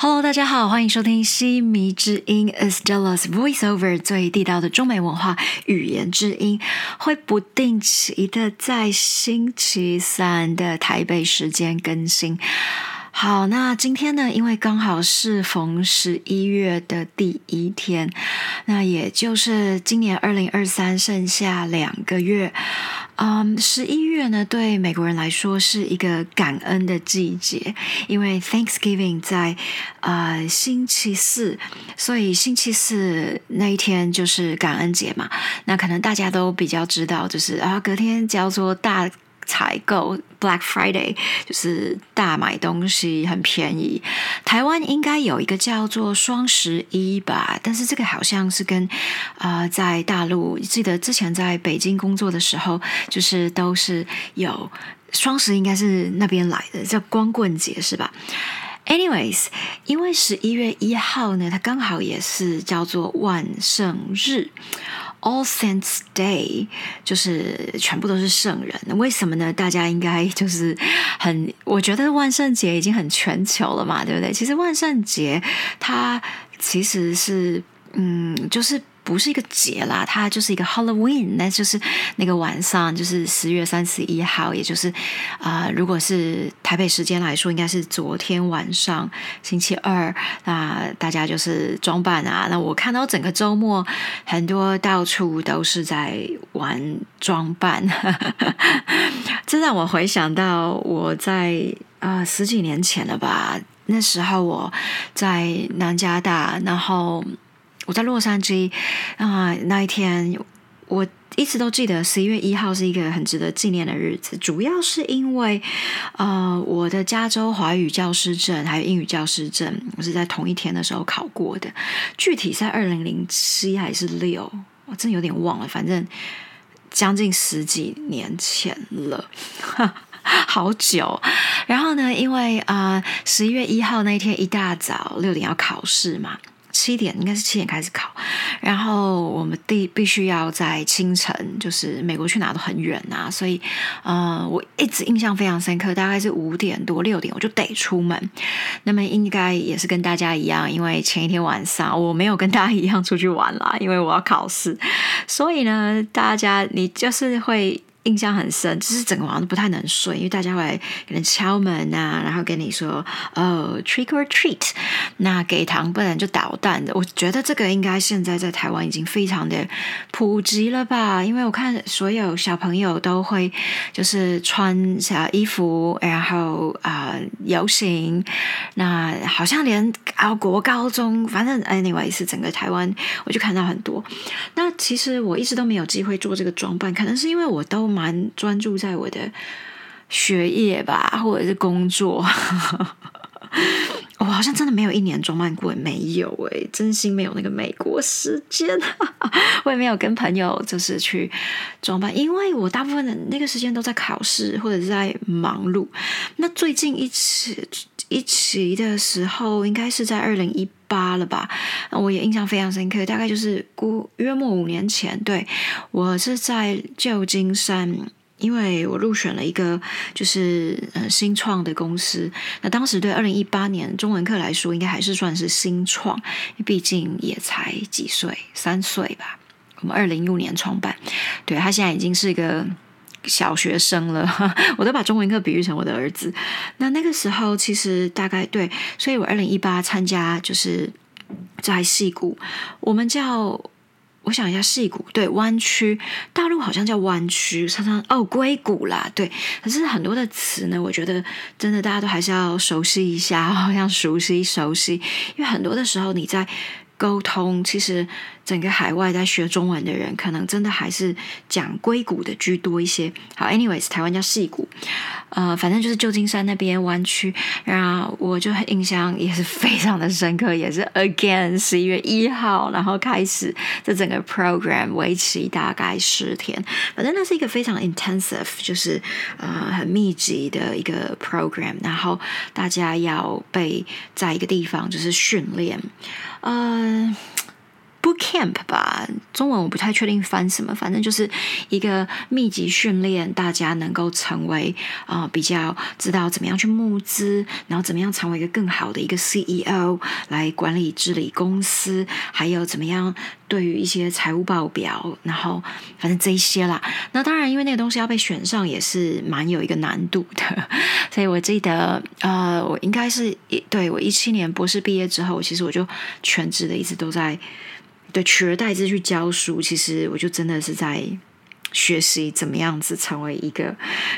Hello，大家好，欢迎收听西迷之音 Estella's Voiceover 最地道的中美文化语言之音，会不定期的在星期三的台北时间更新。好，那今天呢，因为刚好是逢十一月的第一天，那也就是今年二零二三剩下两个月。嗯，十一月呢，对美国人来说是一个感恩的季节，因为 Thanksgiving 在呃星期四，所以星期四那一天就是感恩节嘛。那可能大家都比较知道，就是啊，隔天叫做大。采购 Black Friday 就是大买东西很便宜。台湾应该有一个叫做双十一吧，但是这个好像是跟啊在大陆记得之前在北京工作的时候，就是都是有双十一应该是那边来的，叫光棍节是吧？Anyways，因为十一月一号呢，它刚好也是叫做万圣日。All Saints Day 就是全部都是圣人，为什么呢？大家应该就是很，我觉得万圣节已经很全球了嘛，对不对？其实万圣节它其实是，嗯，就是。不是一个节啦，它就是一个 Halloween，那就是那个晚上，就是十月三十一号，也就是啊，如果是台北时间来说，应该是昨天晚上星期二，那大家就是装扮啊。那我看到整个周末很多到处都是在玩装扮，这让我回想到我在啊十几年前了吧，那时候我在南加大，然后。我在洛杉矶啊，那一天我一直都记得十一月一号是一个很值得纪念的日子，主要是因为呃，我的加州华语教师证还有英语教师证，我是在同一天的时候考过的，具体在二零零七还是六，我真有点忘了，反正将近十几年前了，好久。然后呢，因为啊，十一月一号那一天一大早六点要考试嘛。七点应该是七点开始考，然后我们必必须要在清晨，就是美国去哪都很远呐，所以呃，我一直印象非常深刻，大概是五点多六点我就得出门。那么应该也是跟大家一样，因为前一天晚上我没有跟大家一样出去玩啦，因为我要考试，所以呢，大家你就是会。印象很深，就是整个晚上都不太能睡，因为大家会可能敲门啊，然后跟你说哦，trick or treat，那给糖不然就捣蛋的。我觉得这个应该现在在台湾已经非常的普及了吧，因为我看所有小朋友都会就是穿小衣服，然后啊游行，那好像连啊国高中，反正 anyway 是整个台湾，我就看到很多。那其实我一直都没有机会做这个装扮，可能是因为我都。蛮专注在我的学业吧，或者是工作。我好像真的没有一年装扮过，没有诶，真心没有那个美国时间。我也没有跟朋友就是去装扮，因为我大部分的那个时间都在考试或者是在忙碌。那最近一起一起的时候，应该是在二零一八了吧？我也印象非常深刻，大概就是估约莫五年前。对我是在旧金山。因为我入选了一个就是呃新创的公司，那当时对二零一八年中文课来说，应该还是算是新创，毕竟也才几岁，三岁吧。我们二零一五年创办，对他现在已经是一个小学生了，我都把中文课比喻成我的儿子。那那个时候其实大概对，所以我二零一八参加就是在戏谷，我们叫。我想一下，戏谷对弯曲，大陆好像叫弯曲，常常哦硅谷啦，对。可是很多的词呢，我觉得真的大家都还是要熟悉一下，好像熟悉熟悉，因为很多的时候你在沟通，其实。整个海外在学中文的人，可能真的还是讲硅谷的居多一些。好，anyways，台湾叫戏谷，呃，反正就是旧金山那边湾区。然后我就印象也是非常的深刻，也是 again 十一月一号，然后开始这整个 program 为期大概十天。反正那是一个非常 intensive，就是呃很密集的一个 program。然后大家要被在一个地方就是训练，嗯。Boot camp 吧，中文我不太确定翻什么，反正就是一个密集训练，大家能够成为啊比较知道怎么样去募资，然后怎么样成为一个更好的一个 CEO 来管理治理公司，还有怎么样对于一些财务报表，然后反正这一些啦。那当然，因为那个东西要被选上也是蛮有一个难度的，所以我记得呃，我应该是一对我一七年博士毕业之后，其实我就全职的一直都在。对，取而代之去教书，其实我就真的是在学习怎么样子成为一个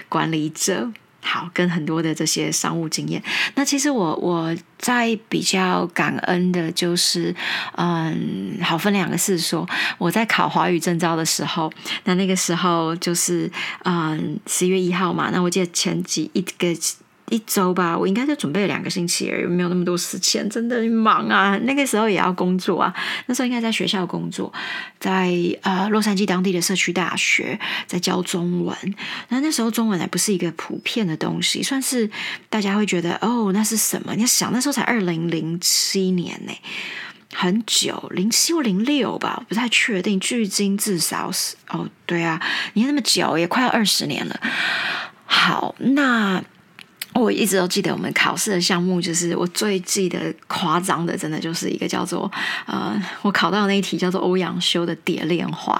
管理者。好，跟很多的这些商务经验。那其实我我在比较感恩的就是，嗯，好分两个事说。我在考华语证照的时候，那那个时候就是嗯十月一号嘛。那我记得前几一个。一周吧，我应该就准备了两个星期而已，没有那么多时间，真的忙啊。那个时候也要工作啊，那时候应该在学校工作，在呃洛杉矶当地的社区大学在教中文。那那时候中文还不是一个普遍的东西，算是大家会觉得哦，那是什么？你要想那时候才二零零七年呢，很久，零七或零六吧，不太确定。距今至少是哦，对啊，你看那么久，也快要二十年了。好，那。我一直都记得我们考试的项目，就是我最记得夸张的，真的就是一个叫做呃，我考到那一题叫做欧阳修的《蝶恋花》，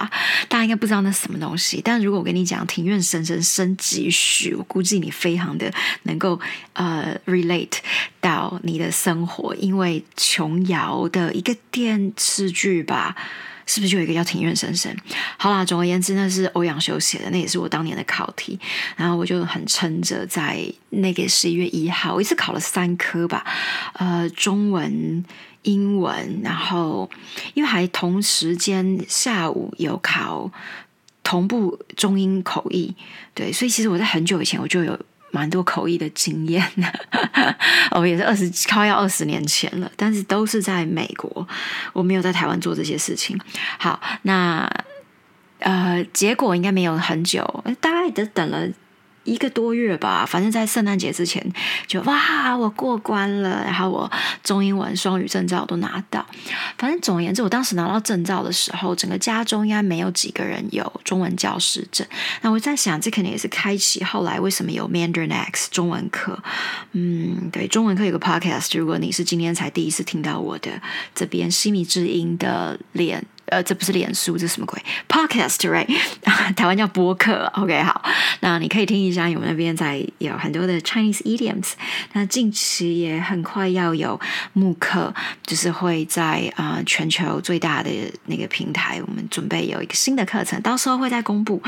大家应该不知道那什么东西。但如果我跟你讲“庭院深深深几许”，我估计你非常的能够呃 relate 到你的生活，因为琼瑶的一个电视剧吧。是不是就有一个叫庭院深深？好啦，总而言之，那是欧阳修写的，那也是我当年的考题。然后我就很撑着，在那个十一月一号，我一次考了三科吧，呃，中文、英文，然后因为还同时间下午有考同步中英口译，对，所以其实我在很久以前我就有。蛮多口译的经验的，哦，也是二十快要二十年前了，但是都是在美国，我没有在台湾做这些事情。好，那呃，结果应该没有很久，大概得等了。一个多月吧，反正在圣诞节之前就哇，我过关了，然后我中英文双语证照都拿到。反正总而言之，我当时拿到证照的时候，整个加州应该没有几个人有中文教师证。那我在想，这肯定也是开启后来为什么有 Mandarin X 中文课。嗯，对，中文课有个 podcast，如果你是今天才第一次听到我的这边西米之音的脸。呃，这不是脸书，这是什么鬼？Podcast，right？台湾叫播客。OK，好，那你可以听一下，我们那边在有很多的 Chinese idioms。那近期也很快要有慕课，就是会在啊全球最大的那个平台，我们准备有一个新的课程，到时候会再公布。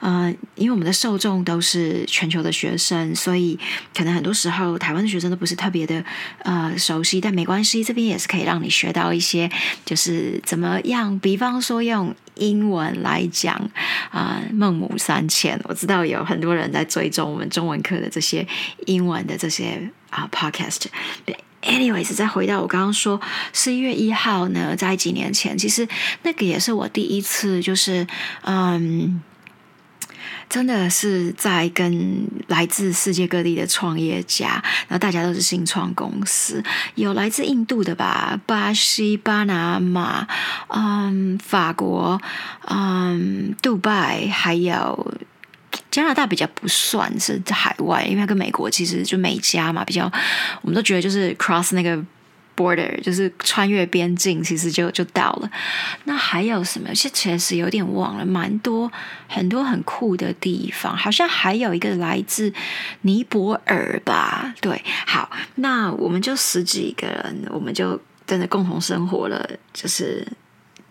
嗯，因为我们的受众都是全球的学生，所以可能很多时候台湾的学生都不是特别的呃熟悉，但没关系，这边也是可以让你学到一些，就是怎么样。比方说用英文来讲啊，《孟母三迁》，我知道有很多人在追踪我们中文课的这些英文的这些啊 podcast。anyways，再回到我刚刚说十一月一号呢，在几年前，其实那个也是我第一次，就是嗯。真的是在跟来自世界各地的创业家，然后大家都是新创公司，有来自印度的吧，巴西、巴拿马，嗯，法国，嗯，杜拜，还有加拿大比较不算是海外，因为跟美国其实就美加嘛，比较我们都觉得就是 cross 那个。Border 就是穿越边境，其实就就到了。那还有什么？其实有点忘了，蛮多很多很酷的地方，好像还有一个来自尼泊尔吧？对，好，那我们就十几个人，我们就真的共同生活了，就是。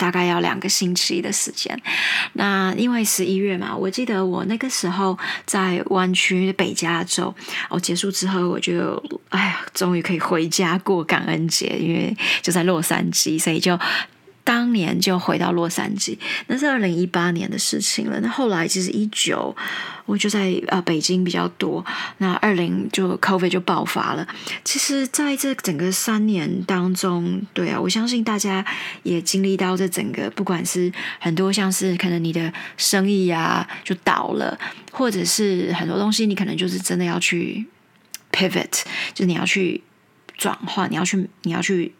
大概要两个星期的时间。那因为十一月嘛，我记得我那个时候在湾区北加州，我结束之后，我就哎呀，终于可以回家过感恩节，因为就在洛杉矶，所以就。当年就回到洛杉矶，那是二零一八年的事情了。那后来其实一九，我就在呃北京比较多。那二零就 COVID 就爆发了。其实在这整个三年当中，对啊，我相信大家也经历到这整个，不管是很多像是可能你的生意啊就倒了，或者是很多东西你可能就是真的要去 pivot，就你要去转换，你要去你要去。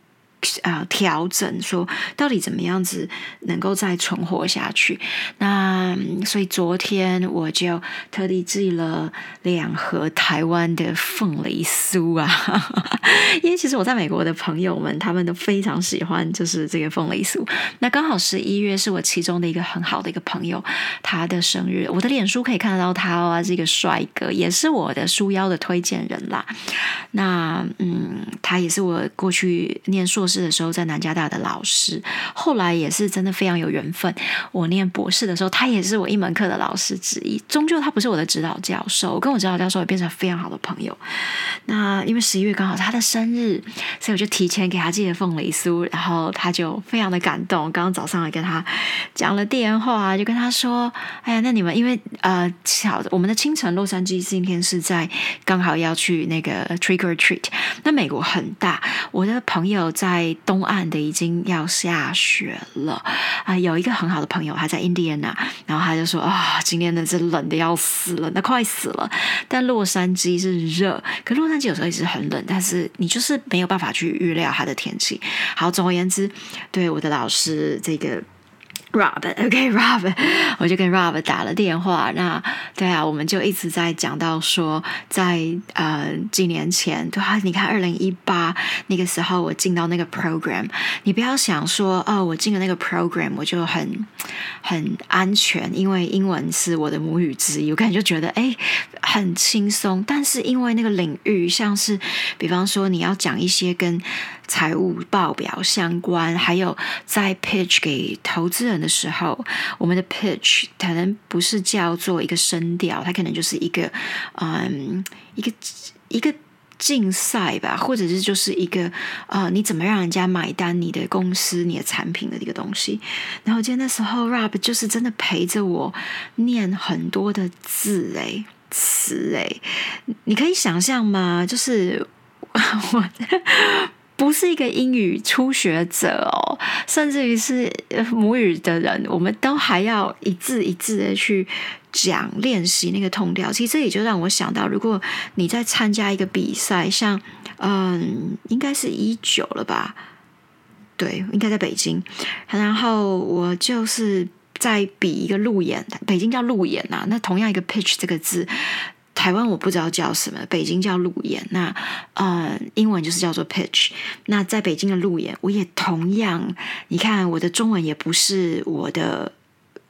呃调整，说到底怎么样子能够再存活下去。那所以昨天我就特地寄了两盒台湾的凤梨酥啊，因为其实我在美国的朋友们他们都非常喜欢，就是这个凤梨酥。那刚好十一月是我其中的一个很好的一个朋友他的生日，我的脸书可以看得到他哦，是一个帅哥，也是我的书腰的推荐人啦。那嗯，他也是我过去念硕士的时候在南加大的老师，后来也是真的非常有缘分。我念博士的时候，他也是我一门课的老师之一。终究他不是我的指导教授，我跟我指导教授也变成非常好的朋友。那因为十一月刚好是他的生日，所以我就提前给他寄了凤梨酥，然后他就非常的感动。刚刚早上还跟他讲了电话，就跟他说：“哎呀，那你们因为呃，巧我们的清晨洛杉矶今天是在刚好要去那个 trick or treat。那美国很大，我的朋友在东岸的已经要下雪了啊。有一个很好的朋友，他在 Indiana，，然后他就说啊，今天的是冷的要死了，那快死了。但洛杉矶是热，可洛杉矶有时候一直很冷，但是你就是没有办法去预料它的天气。好，总而言之，对我的老师这个。Rob，OK，Rob，我就跟 Rob 打了电话。那对啊，我们就一直在讲到说，在呃几年前，对啊，你看二零一八那个时候，我进到那个 program，你不要想说哦，我进了那个 program，我就很很安全，因为英文是我的母语之一，我感觉就觉得哎很轻松。但是因为那个领域，像是比方说你要讲一些跟财务报表相关，还有在 pitch 给投资人的时候，我们的 pitch 可能不是叫做一个声调，它可能就是一个嗯一个一个竞赛吧，或者是就是一个呃你怎么让人家买单你的公司你的产品的一个东西。然后今天那时候 Rob 就是真的陪着我念很多的字诶词诶，你可以想象吗？就是我。不是一个英语初学者哦，甚至于是母语的人，我们都还要一字一字的去讲练习那个通调。其实这也就让我想到，如果你在参加一个比赛，像嗯，应该是一九了吧？对，应该在北京。然后我就是在比一个路演，北京叫路演呐。那同样一个 pitch 这个字。台湾我不知道叫什么，北京叫路演，那呃，英文就是叫做 pitch。那在北京的路演，我也同样，你看我的中文也不是我的。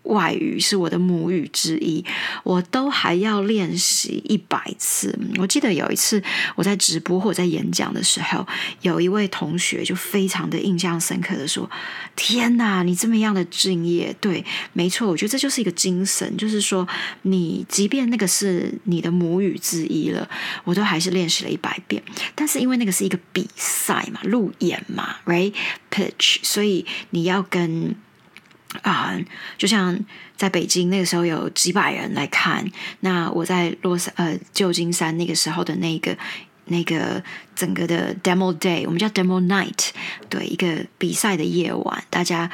外语是我的母语之一，我都还要练习一百次。我记得有一次我在直播或者在演讲的时候，有一位同学就非常的印象深刻的说：“天哪，你这么样的敬业！”对，没错，我觉得这就是一个精神，就是说你即便那个是你的母语之一了，我都还是练习了一百遍。但是因为那个是一个比赛嘛，路演嘛，right pitch，所以你要跟。啊，就像在北京那个时候有几百人来看，那我在洛杉呃旧金山那个时候的那个那个整个的 demo day，我们叫 demo night，对，一个比赛的夜晚，大家。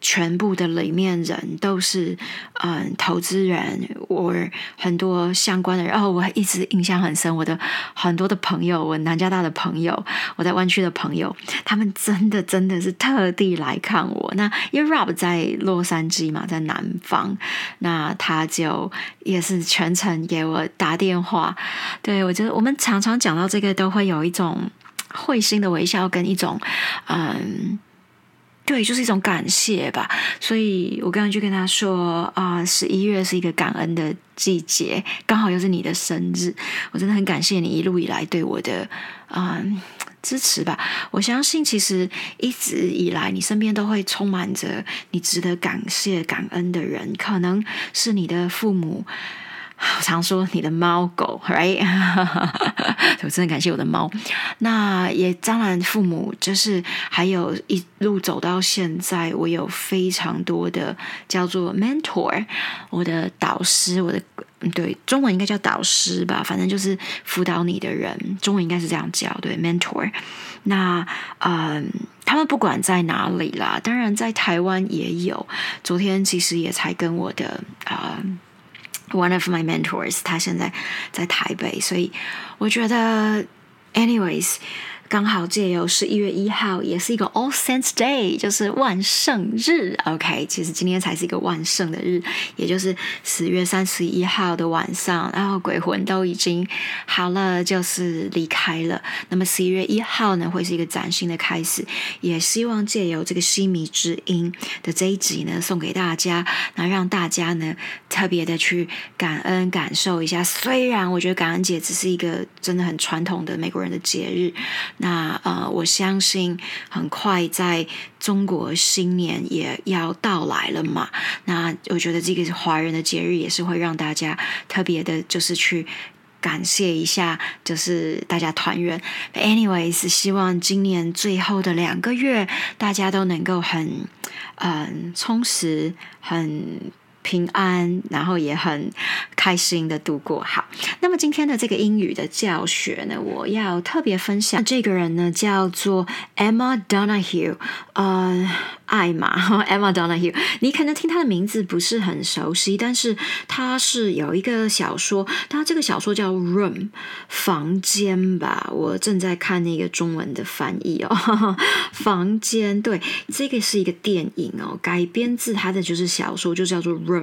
全部的里面人都是嗯投资人，我很多相关的人哦，我一直印象很深。我的很多的朋友，我南加大的朋友，我在湾区的朋友，他们真的真的是特地来看我。那因为 Rob 在洛杉矶嘛，在南方，那他就也是全程给我打电话。对我觉得我们常常讲到这个，都会有一种会心的微笑，跟一种嗯。对，就是一种感谢吧。所以我刚刚就跟他说啊，十一月是一个感恩的季节，刚好又是你的生日，我真的很感谢你一路以来对我的嗯支持吧。我相信其实一直以来你身边都会充满着你值得感谢、感恩的人，可能是你的父母。我常说你的猫狗，right？我真的感谢我的猫。那也当然，父母就是还有一路走到现在，我有非常多的叫做 mentor，我的导师，我的对中文应该叫导师吧，反正就是辅导你的人，中文应该是这样叫，对 mentor。那嗯，他们不管在哪里啦，当然在台湾也有。昨天其实也才跟我的啊。One of my mentors，他现在在台北，所以我觉得，anyways， 刚好借由十一月一号，也是一个 All Saints Day，就是万圣日。OK，其实今天才是一个万圣的日，也就是十月三十一号的晚上，然后鬼魂都已经好了，就是离开了。那么十一月一号呢，会是一个崭新的开始，也希望借由这个西迷之音的这一集呢，送给大家，那让大家呢特别的去感恩感受一下。虽然我觉得感恩节只是一个真的很传统的美国人的节日，那呃，我相信很快在中国新年也要到来了嘛。那我觉得这个是华人的节日也是会让大家特别的，就是去感谢一下，就是大家团圆。Anyways，希望今年最后的两个月，大家都能够很嗯充实，很。平安，然后也很开心的度过。好，那么今天的这个英语的教学呢，我要特别分享这个人呢，叫做 Emma Donahue，呃，艾玛 Emma Donahue。你可能听他的名字不是很熟悉，但是他是有一个小说，他这个小说叫《Room》房间吧。我正在看那个中文的翻译哦，房间。对，这个是一个电影哦，改编自他的就是小说，就叫做。Room，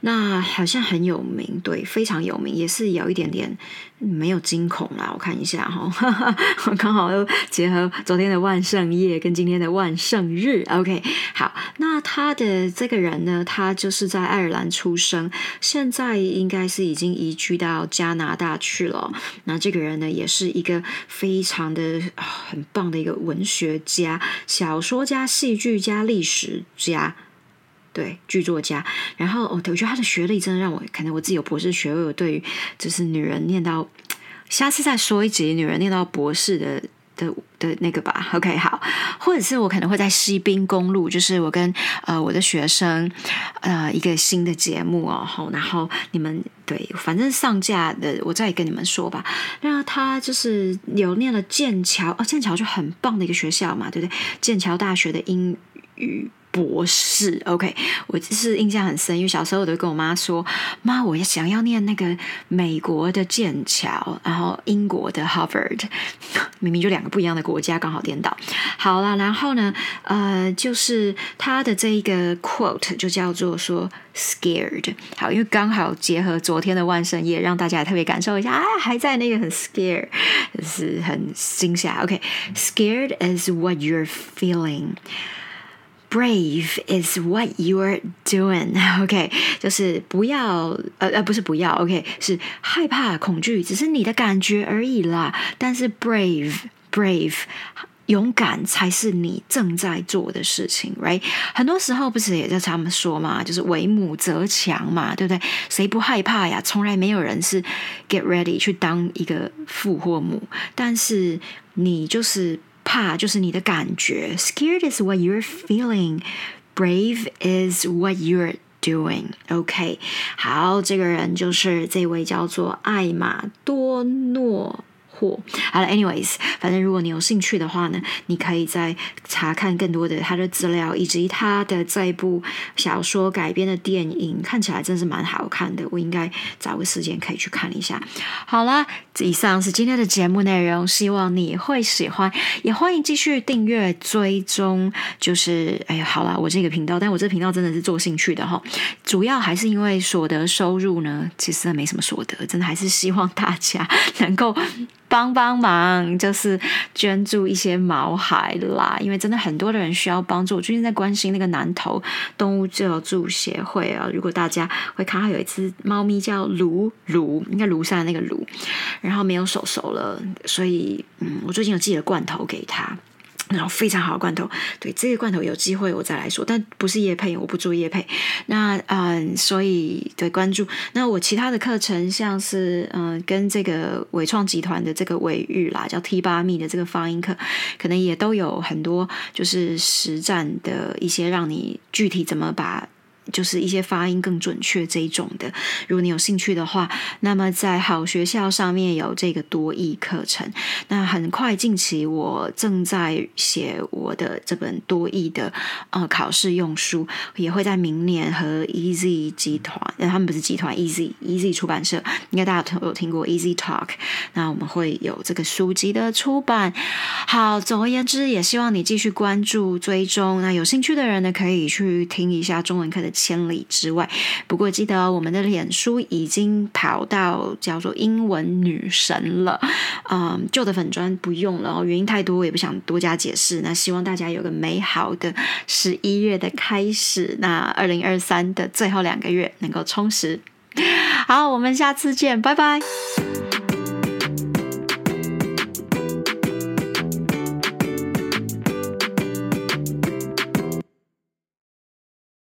那好像很有名，对，非常有名，也是有一点点没有惊恐啦。我看一下哈，刚好又结合昨天的万圣夜跟今天的万圣日。OK，好，那他的这个人呢，他就是在爱尔兰出生，现在应该是已经移居到加拿大去了。那这个人呢，也是一个非常的很棒的一个文学家、小说家、戏剧家、历史家。对，剧作家，然后我我觉得他的学历真的让我，可能我自己有博士学位，我对于就是女人念到，下次再说一集女人念到博士的的的那个吧。OK，好，或者是我可能会在西滨公路，就是我跟呃我的学生呃一个新的节目哦，好，然后你们对，反正上架的我再跟你们说吧。那他就是有念了剑桥，哦，剑桥就很棒的一个学校嘛，对不对？剑桥大学的英语。博士，OK，我是印象很深，因为小时候我都跟我妈说：“妈，我想要念那个美国的剑桥，然后英国的 Harvard，明明就两个不一样的国家，刚好颠倒。”好了，然后呢，呃，就是他的这一个 quote 就叫做说 “scared”，好，因为刚好结合昨天的万圣夜，让大家特别感受一下啊，还在那个很 scared，就是很惊吓。OK，scared is what you're feeling。Brave is what you're doing. OK，就是不要呃呃不是不要 OK 是害怕恐惧，只是你的感觉而已啦。但是 brave brave 勇敢才是你正在做的事情，right？很多时候不是也在他们说嘛，就是为母则强嘛，对不对？谁不害怕呀？从来没有人是 get ready 去当一个父或母，但是你就是。怕就是你的感觉，scared is what you're feeling, brave is what you're doing. OK，好，这个人就是这位叫做艾玛多诺。 货好了，anyways，反正如果你有兴趣的话呢，你可以再查看更多的他的资料，以及他的这一部小说改编的电影，看起来真是蛮好看的。我应该找个时间可以去看一下。好啦，以上是今天的节目内容，希望你会喜欢，也欢迎继续订阅追踪。就是哎呀，好啦，我这个频道，但我这频道真的是做兴趣的哈，主要还是因为所得收入呢，其实没什么所得，真的还是希望大家 能够。帮帮忙，就是捐助一些毛孩啦，因为真的很多的人需要帮助。我最近在关心那个南投动物救助协会啊，如果大家会看，到有一只猫咪叫卢卢，应该庐山的那个卢，然后没有手手了，所以嗯，我最近有寄了罐头给他。然后非常好的罐头，对这个罐头有机会我再来说，但不是叶配，我不做叶配。那嗯，所以对关注。那我其他的课程，像是嗯，跟这个伟创集团的这个伟玉啦，叫 T 八密的这个发音课，可能也都有很多就是实战的一些，让你具体怎么把。就是一些发音更准确这一种的。如果你有兴趣的话，那么在好学校上面有这个多义课程。那很快近期我正在写我的这本多义的呃考试用书，也会在明年和 Easy 集团，他们不是集团，Easy Easy 出版社，应该大家都有听过 Easy Talk。那我们会有这个书籍的出版。好，总而言之，也希望你继续关注追踪。那有兴趣的人呢，可以去听一下中文课的千里之外。不过记得我们的脸书已经跑到叫做英文女神了，嗯，旧的粉砖不用了，原因太多，我也不想多加解释。那希望大家有个美好的十一月的开始，那二零二三的最后两个月能够充实。好，我们下次见，拜拜。